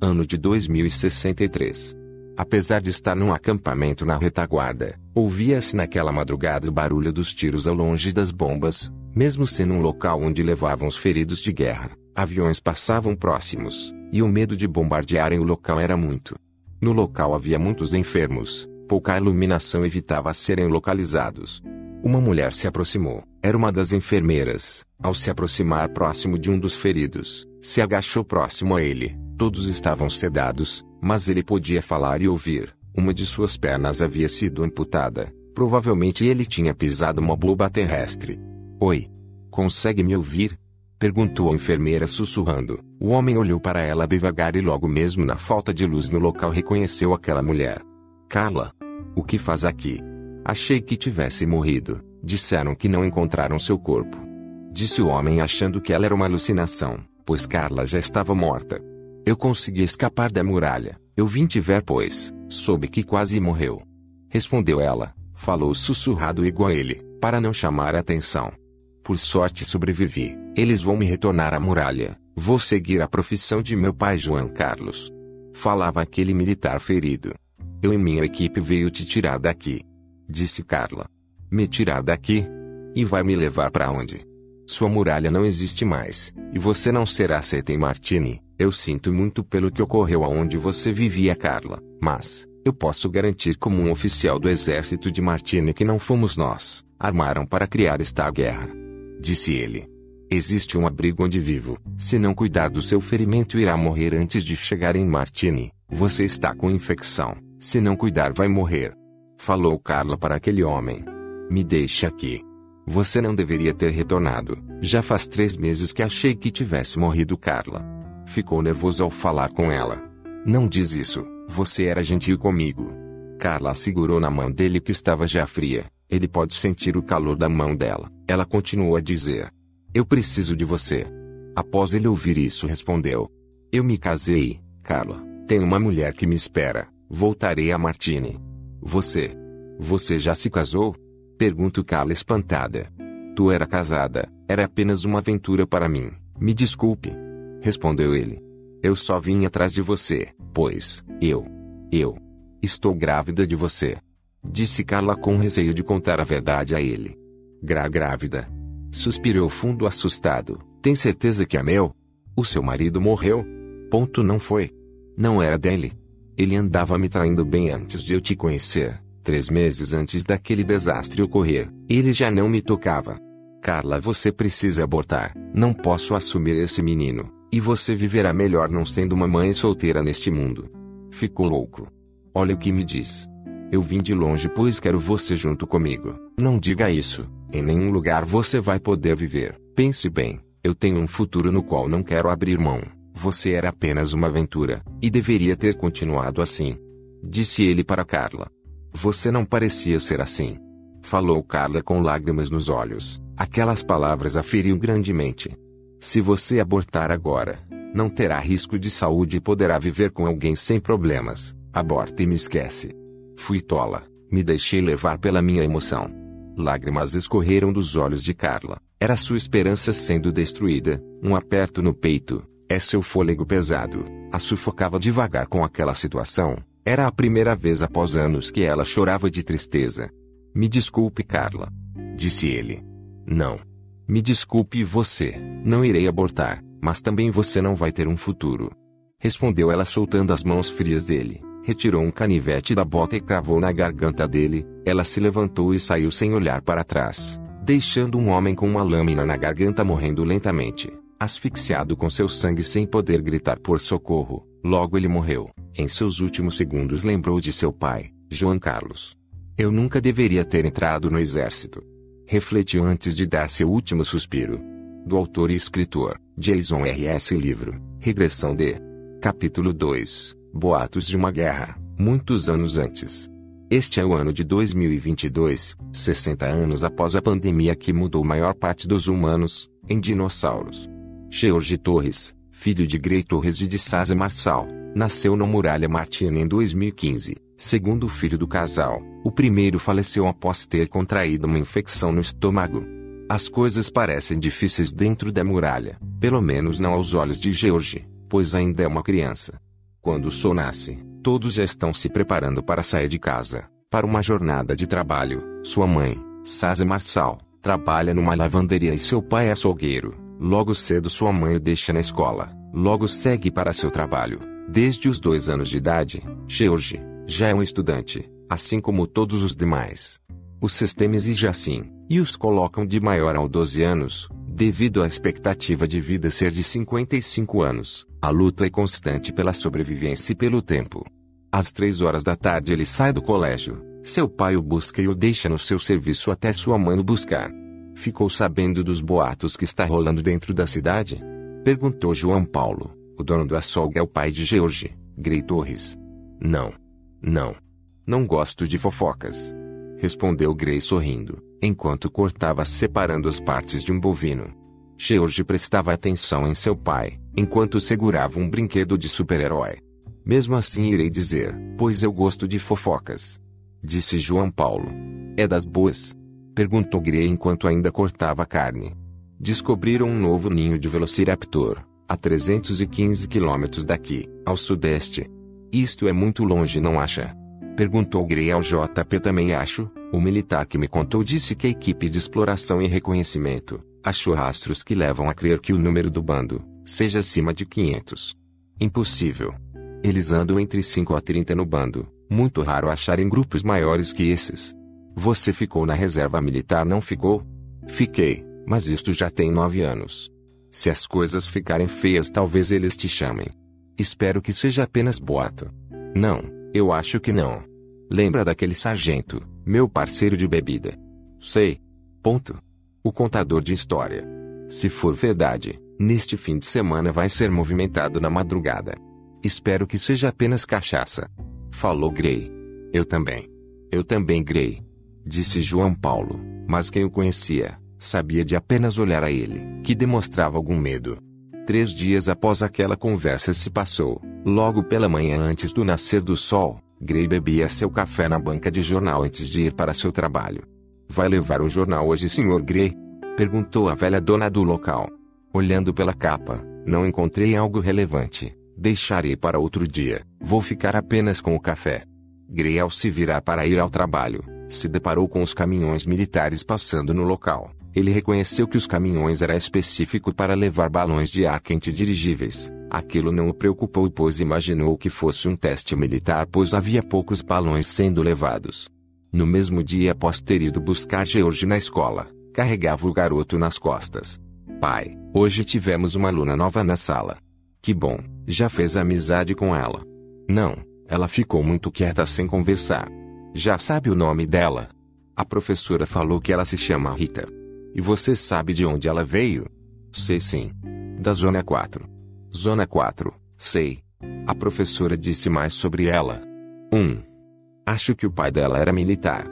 ano de 2063. Apesar de estar num acampamento na retaguarda, ouvia-se naquela madrugada o barulho dos tiros ao longe das bombas, mesmo sendo um local onde levavam os feridos de guerra. Aviões passavam próximos, e o medo de bombardearem o local era muito. No local havia muitos enfermos, pouca iluminação evitava serem localizados. Uma mulher se aproximou, era uma das enfermeiras. Ao se aproximar próximo de um dos feridos, se agachou próximo a ele. Todos estavam sedados, mas ele podia falar e ouvir. Uma de suas pernas havia sido amputada. Provavelmente ele tinha pisado uma bomba terrestre. Oi. Consegue me ouvir? Perguntou a enfermeira sussurrando. O homem olhou para ela devagar e logo mesmo na falta de luz no local reconheceu aquela mulher. Carla. O que faz aqui? Achei que tivesse morrido. Disseram que não encontraram seu corpo. Disse o homem achando que ela era uma alucinação, pois Carla já estava morta. Eu consegui escapar da muralha. Eu vim te ver, pois soube que quase morreu. Respondeu ela. Falou sussurrado igual a ele, para não chamar a atenção. Por sorte sobrevivi. Eles vão me retornar à muralha. Vou seguir a profissão de meu pai João Carlos. Falava aquele militar ferido. Eu e minha equipe veio te tirar daqui. Disse Carla. Me tirar daqui? E vai me levar para onde? Sua muralha não existe mais, e você não será aceita em Martini. Eu sinto muito pelo que ocorreu aonde você vivia, Carla, mas eu posso garantir como um oficial do exército de Martini que não fomos nós. Armaram para criar esta guerra. Disse ele. Existe um abrigo onde vivo. Se não cuidar do seu ferimento, irá morrer antes de chegar em Martini. Você está com infecção. Se não cuidar, vai morrer. Falou Carla para aquele homem. Me deixe aqui. Você não deveria ter retornado. Já faz três meses que achei que tivesse morrido, Carla. Ficou nervoso ao falar com ela. Não diz isso, você era gentil comigo. Carla segurou na mão dele que estava já fria. Ele pode sentir o calor da mão dela. Ela continuou a dizer: Eu preciso de você. Após ele ouvir isso, respondeu: Eu me casei, Carla. Tenho uma mulher que me espera. Voltarei a Martini. Você. Você já se casou? Pergunto Carla espantada. Tu era casada, era apenas uma aventura para mim. Me desculpe. Respondeu ele. Eu só vim atrás de você, pois, eu, eu, estou grávida de você. Disse Carla com receio de contar a verdade a ele. Gra grávida. Suspirou fundo assustado. Tem certeza que é meu? O seu marido morreu? Ponto não foi. Não era dele. Ele andava me traindo bem antes de eu te conhecer. Três meses antes daquele desastre ocorrer, ele já não me tocava. Carla, você precisa abortar. Não posso assumir esse menino. E você viverá melhor não sendo uma mãe solteira neste mundo. Ficou louco. Olha o que me diz. Eu vim de longe pois quero você junto comigo. Não diga isso. Em nenhum lugar você vai poder viver. Pense bem. Eu tenho um futuro no qual não quero abrir mão. Você era apenas uma aventura, e deveria ter continuado assim. Disse ele para Carla. Você não parecia ser assim. Falou Carla com lágrimas nos olhos. Aquelas palavras a feriam grandemente. Se você abortar agora, não terá risco de saúde e poderá viver com alguém sem problemas. Aborta e me esquece. Fui tola, me deixei levar pela minha emoção. Lágrimas escorreram dos olhos de Carla. Era sua esperança sendo destruída, um aperto no peito, é seu fôlego pesado. A sufocava devagar com aquela situação. Era a primeira vez após anos que ela chorava de tristeza. Me desculpe, Carla. Disse ele. Não, me desculpe você, não irei abortar, mas também você não vai ter um futuro. Respondeu ela soltando as mãos frias dele. Retirou um canivete da bota e cravou na garganta dele. Ela se levantou e saiu sem olhar para trás, deixando um homem com uma lâmina na garganta morrendo lentamente, asfixiado com seu sangue sem poder gritar por socorro. Logo ele morreu. Em seus últimos segundos lembrou de seu pai, João Carlos. Eu nunca deveria ter entrado no exército refletiu antes de dar seu último suspiro. Do autor e escritor, Jason R. S. Livro, Regressão de. Capítulo 2 Boatos de uma Guerra, muitos anos antes. Este é o ano de 2022, 60 anos após a pandemia que mudou maior parte dos humanos, em dinossauros. George Torres, filho de Grey Torres e de Sasa Marçal, nasceu na Muralha Martina em 2015, segundo filho do casal. O primeiro faleceu após ter contraído uma infecção no estômago. As coisas parecem difíceis dentro da muralha, pelo menos não aos olhos de George, pois ainda é uma criança. Quando o sol nasce, todos já estão se preparando para sair de casa, para uma jornada de trabalho. Sua mãe, Saza Marçal, trabalha numa lavanderia e seu pai é açougueiro. Logo cedo sua mãe o deixa na escola, logo segue para seu trabalho. Desde os dois anos de idade, George já é um estudante, assim como todos os demais. O sistema exige assim, e os colocam de maior aos 12 anos, devido à expectativa de vida ser de 55 anos. A luta é constante pela sobrevivência e pelo tempo. Às três horas da tarde ele sai do colégio. Seu pai o busca e o deixa no seu serviço até sua mãe o buscar. Ficou sabendo dos boatos que está rolando dentro da cidade? Perguntou João Paulo. O dono do açougue é o pai de George, Grey Torres. Não. Não. Não gosto de fofocas respondeu Gray sorrindo, enquanto cortava separando as partes de um bovino. George prestava atenção em seu pai, enquanto segurava um brinquedo de super-herói. Mesmo assim irei dizer, pois eu gosto de fofocas. Disse João Paulo. É das boas? Perguntou Gray enquanto ainda cortava a carne. Descobriram um novo ninho de Velociraptor, a 315 quilômetros daqui, ao sudeste. Isto é muito longe, não acha? Perguntou Gray ao JP também acho. O militar que me contou disse que a equipe de exploração e reconhecimento achou rastros que levam a crer que o número do bando seja acima de 500. Impossível. Eles andam entre 5 a 30 no bando. Muito raro achar em grupos maiores que esses. Você ficou na reserva militar, não ficou? Fiquei, mas isto já tem nove anos. Se as coisas ficarem feias, talvez eles te chamem. Espero que seja apenas boato. Não, eu acho que não. Lembra daquele sargento, meu parceiro de bebida? Sei. Ponto. O contador de história. Se for verdade, neste fim de semana vai ser movimentado na madrugada. Espero que seja apenas cachaça. Falou Gray. Eu também. Eu também, Gray. Disse João Paulo, mas quem o conhecia, sabia de apenas olhar a ele, que demonstrava algum medo. Três dias após aquela conversa se passou, logo pela manhã antes do nascer do sol, Gray bebia seu café na banca de jornal antes de ir para seu trabalho. Vai levar o jornal hoje, Sr. Gray? Perguntou a velha dona do local. Olhando pela capa, não encontrei algo relevante. Deixarei para outro dia. Vou ficar apenas com o café. Gray, ao se virar para ir ao trabalho, se deparou com os caminhões militares passando no local. Ele reconheceu que os caminhões era específico para levar balões de ar quente dirigíveis. Aquilo não o preocupou pois imaginou que fosse um teste militar pois havia poucos balões sendo levados. No mesmo dia após ter ido buscar George na escola, carregava o garoto nas costas. Pai, hoje tivemos uma aluna nova na sala. Que bom, já fez amizade com ela? Não, ela ficou muito quieta sem conversar. Já sabe o nome dela? A professora falou que ela se chama Rita. E você sabe de onde ela veio? Sei sim. Da Zona 4. Zona 4. Sei. A professora disse mais sobre ela. 1. Um. Acho que o pai dela era militar.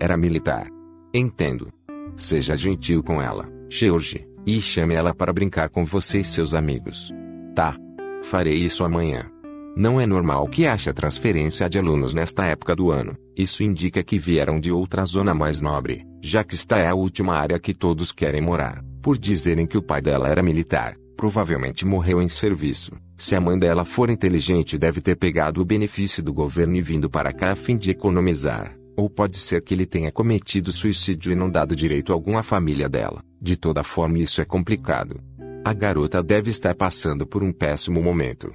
Era militar. Entendo. Seja gentil com ela, George, e chame ela para brincar com você e seus amigos. Tá. Farei isso amanhã. Não é normal que haja transferência de alunos nesta época do ano. Isso indica que vieram de outra zona mais nobre, já que esta é a última área que todos querem morar, por dizerem que o pai dela era militar provavelmente morreu em serviço. Se a mãe dela for inteligente, deve ter pegado o benefício do governo e vindo para cá a fim de economizar. Ou pode ser que ele tenha cometido suicídio e não dado direito algum à família dela. De toda forma, isso é complicado. A garota deve estar passando por um péssimo momento.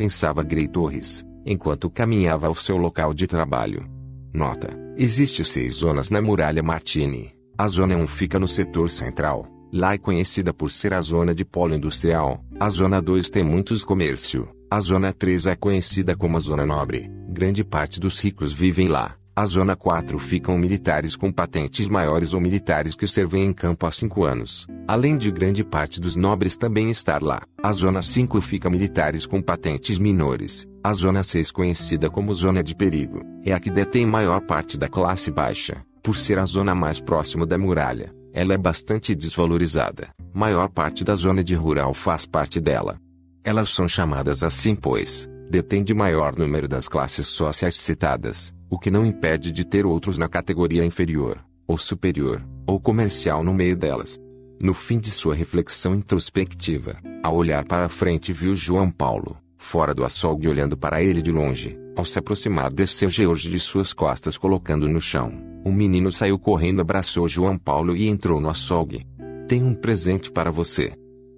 Pensava Grey Torres, enquanto caminhava ao seu local de trabalho. Nota: existe seis zonas na muralha Martini. A zona 1 fica no setor central, Lá é conhecida por ser a zona de polo industrial. A zona 2 tem muitos comércio. A zona 3 é conhecida como a zona nobre. Grande parte dos ricos vivem lá. A zona 4 ficam militares com patentes maiores ou militares que servem em campo há 5 anos. Além de grande parte dos nobres também estar lá. A zona 5 fica militares com patentes menores. A zona 6 conhecida como zona de perigo, é a que detém maior parte da classe baixa, por ser a zona mais próxima da muralha. Ela é bastante desvalorizada. Maior parte da zona de rural faz parte dela. Elas são chamadas assim pois detém de maior número das classes sociais citadas, o que não impede de ter outros na categoria inferior, ou superior, ou comercial no meio delas. No fim de sua reflexão introspectiva, ao olhar para frente viu João Paulo, fora do açougue olhando para ele de longe. Ao se aproximar desceu George de suas costas colocando no chão. O menino saiu correndo abraçou João Paulo e entrou no açougue. Tenho um presente para você.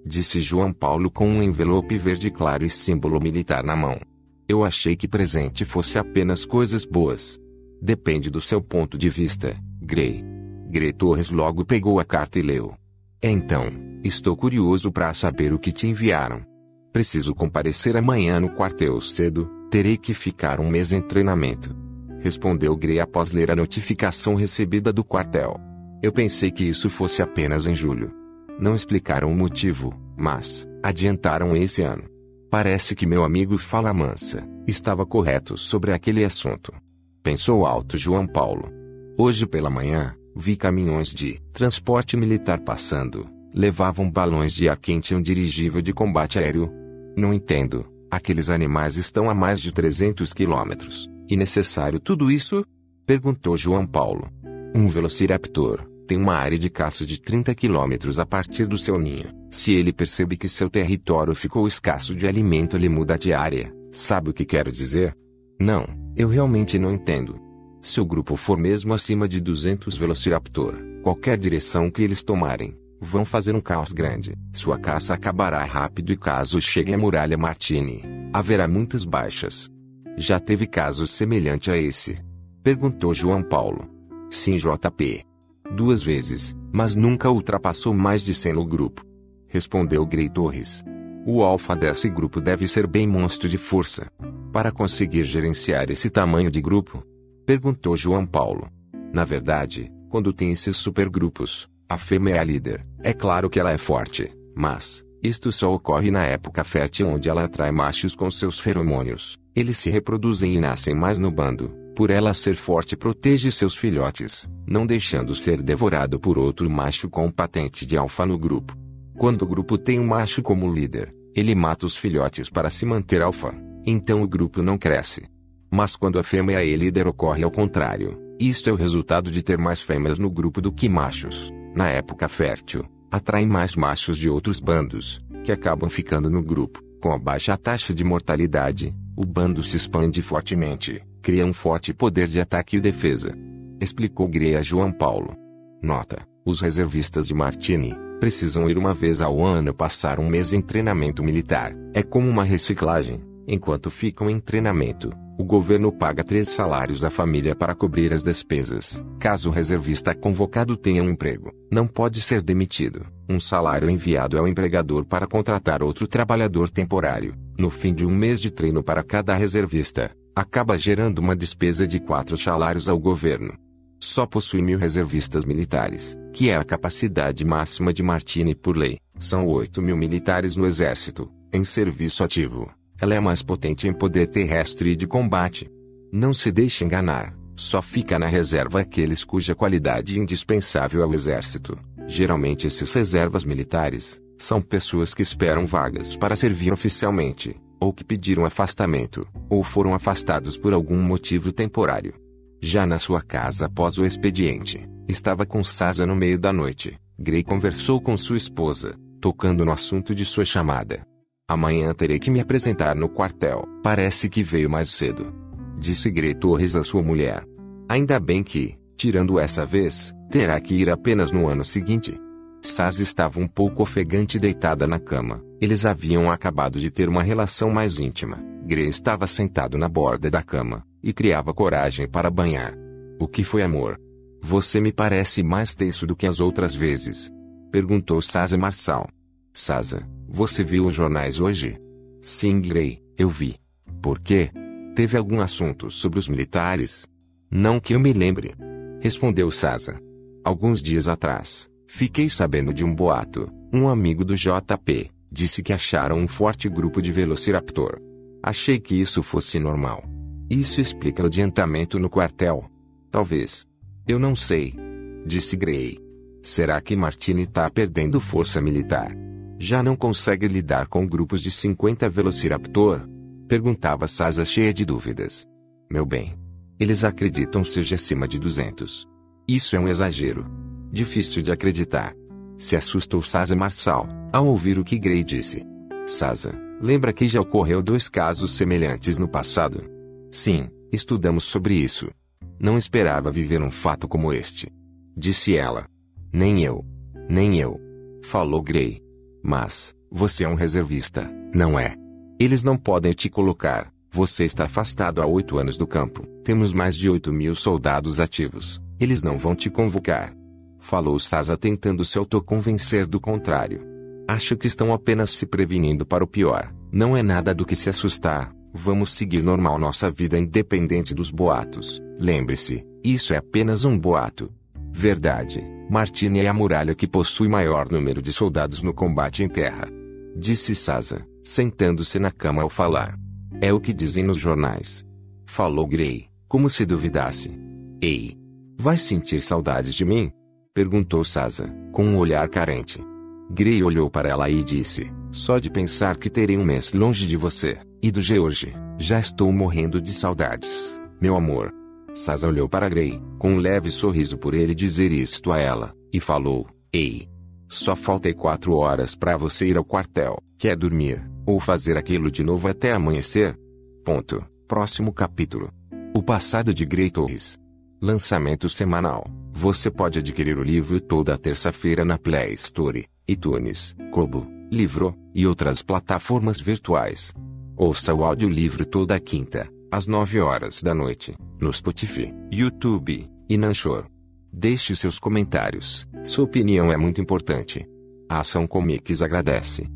Disse João Paulo com um envelope verde claro e símbolo militar na mão. Eu achei que presente fosse apenas coisas boas. Depende do seu ponto de vista, Gray. Gray Torres logo pegou a carta e leu. Então, estou curioso para saber o que te enviaram. Preciso comparecer amanhã no quartel cedo, terei que ficar um mês em treinamento. Respondeu Gray após ler a notificação recebida do quartel. Eu pensei que isso fosse apenas em julho. Não explicaram o motivo, mas adiantaram esse ano. Parece que meu amigo Fala Mansa estava correto sobre aquele assunto. Pensou alto João Paulo. Hoje pela manhã, vi caminhões de transporte militar passando. Levavam balões de ar quente e um dirigível de combate aéreo. Não entendo. Aqueles animais estão a mais de 300 quilômetros. E necessário tudo isso? Perguntou João Paulo. Um velociraptor tem uma área de caça de 30 quilômetros a partir do seu ninho. Se ele percebe que seu território ficou escasso de alimento, ele muda de área. Sabe o que quero dizer? Não, eu realmente não entendo. Se o grupo for mesmo acima de 200 Velociraptor, qualquer direção que eles tomarem, vão fazer um caos grande. Sua caça acabará rápido e caso chegue à muralha Martini, haverá muitas baixas. Já teve casos semelhante a esse? Perguntou João Paulo. Sim, JP duas vezes, mas nunca ultrapassou mais de 100 no grupo. Respondeu Grey Torres. O alfa desse grupo deve ser bem monstro de força. Para conseguir gerenciar esse tamanho de grupo? Perguntou João Paulo. Na verdade, quando tem esses supergrupos, a fêmea é a líder. É claro que ela é forte, mas isto só ocorre na época fértil onde ela atrai machos com seus feromônios. Eles se reproduzem e nascem mais no bando. Por ela ser forte protege seus filhotes, não deixando ser devorado por outro macho com patente de alfa no grupo. Quando o grupo tem um macho como líder, ele mata os filhotes para se manter alfa, então o grupo não cresce. Mas quando a fêmea é líder ocorre ao contrário. Isto é o resultado de ter mais fêmeas no grupo do que machos. Na época fértil, atraem mais machos de outros bandos, que acabam ficando no grupo. Com a baixa taxa de mortalidade, o bando se expande fortemente cria um forte poder de ataque e defesa. Explicou Grey a João Paulo. Nota: os reservistas de Martini precisam ir uma vez ao ano passar um mês em treinamento militar. É como uma reciclagem. Enquanto ficam em treinamento, o governo paga três salários à família para cobrir as despesas. Caso o reservista convocado tenha um emprego, não pode ser demitido. Um salário enviado ao empregador para contratar outro trabalhador temporário. No fim de um mês de treino para cada reservista, acaba gerando uma despesa de quatro salários ao governo. Só possui mil reservistas militares, que é a capacidade máxima de Martini por lei. São 8 mil militares no exército, em serviço ativo. Ela é mais potente em poder terrestre e de combate. Não se deixe enganar, só fica na reserva aqueles cuja qualidade é indispensável ao exército. Geralmente esses reservas militares são pessoas que esperam vagas para servir oficialmente, ou que pediram afastamento, ou foram afastados por algum motivo temporário. Já na sua casa após o expediente, estava com Sasa no meio da noite. Gray conversou com sua esposa, tocando no assunto de sua chamada. Amanhã terei que me apresentar no quartel. Parece que veio mais cedo. Disse Gray Torres à sua mulher. Ainda bem que, tirando essa vez, terá que ir apenas no ano seguinte. Saz estava um pouco ofegante deitada na cama. Eles haviam acabado de ter uma relação mais íntima. Gray estava sentado na borda da cama e criava coragem para banhar. O que foi amor? Você me parece mais tenso do que as outras vezes. Perguntou Saza Marçal. Saza, você viu os jornais hoje? Sim, Gray, eu vi. Por quê? Teve algum assunto sobre os militares? Não que eu me lembre. Respondeu Saza. Alguns dias atrás, Fiquei sabendo de um boato. Um amigo do JP disse que acharam um forte grupo de Velociraptor. Achei que isso fosse normal. Isso explica o adiantamento no quartel. Talvez. Eu não sei. Disse Gray. Será que Martini está perdendo força militar? Já não consegue lidar com grupos de 50 Velociraptor? Perguntava Sasa cheia de dúvidas. Meu bem. Eles acreditam seja acima de 200. Isso é um exagero. Difícil de acreditar. Se assustou Saza Marçal, ao ouvir o que Gray disse. Sasa, lembra que já ocorreu dois casos semelhantes no passado? Sim, estudamos sobre isso. Não esperava viver um fato como este. Disse ela. Nem eu. Nem eu. Falou Gray. Mas, você é um reservista, não é? Eles não podem te colocar. Você está afastado há oito anos do campo. Temos mais de oito mil soldados ativos. Eles não vão te convocar. Falou Sasa tentando se autoconvencer do contrário. Acho que estão apenas se prevenindo para o pior. Não é nada do que se assustar. Vamos seguir normal nossa vida independente dos boatos. Lembre-se, isso é apenas um boato. Verdade. Martini é a muralha que possui maior número de soldados no combate em terra. Disse Sasa, sentando-se na cama ao falar. É o que dizem nos jornais. Falou Gray, como se duvidasse. Ei! Vai sentir saudades de mim? Perguntou Sasa, com um olhar carente. Gray olhou para ela e disse: Só de pensar que terei um mês longe de você, e do George, já estou morrendo de saudades, meu amor. Sasa olhou para Gray, com um leve sorriso por ele dizer isto a ela, e falou: Ei! Só faltei quatro horas para você ir ao quartel. Quer dormir, ou fazer aquilo de novo até amanhecer? Ponto. Próximo capítulo. O passado de Gray Torres. Lançamento semanal. Você pode adquirir o livro toda terça-feira na Play Store iTunes, Kobo, Livro e outras plataformas virtuais. Ouça o audiolivro toda quinta, às 9 horas da noite, no Spotify, YouTube e Nanchor. Deixe seus comentários, sua opinião é muito importante. A Ação Comics agradece.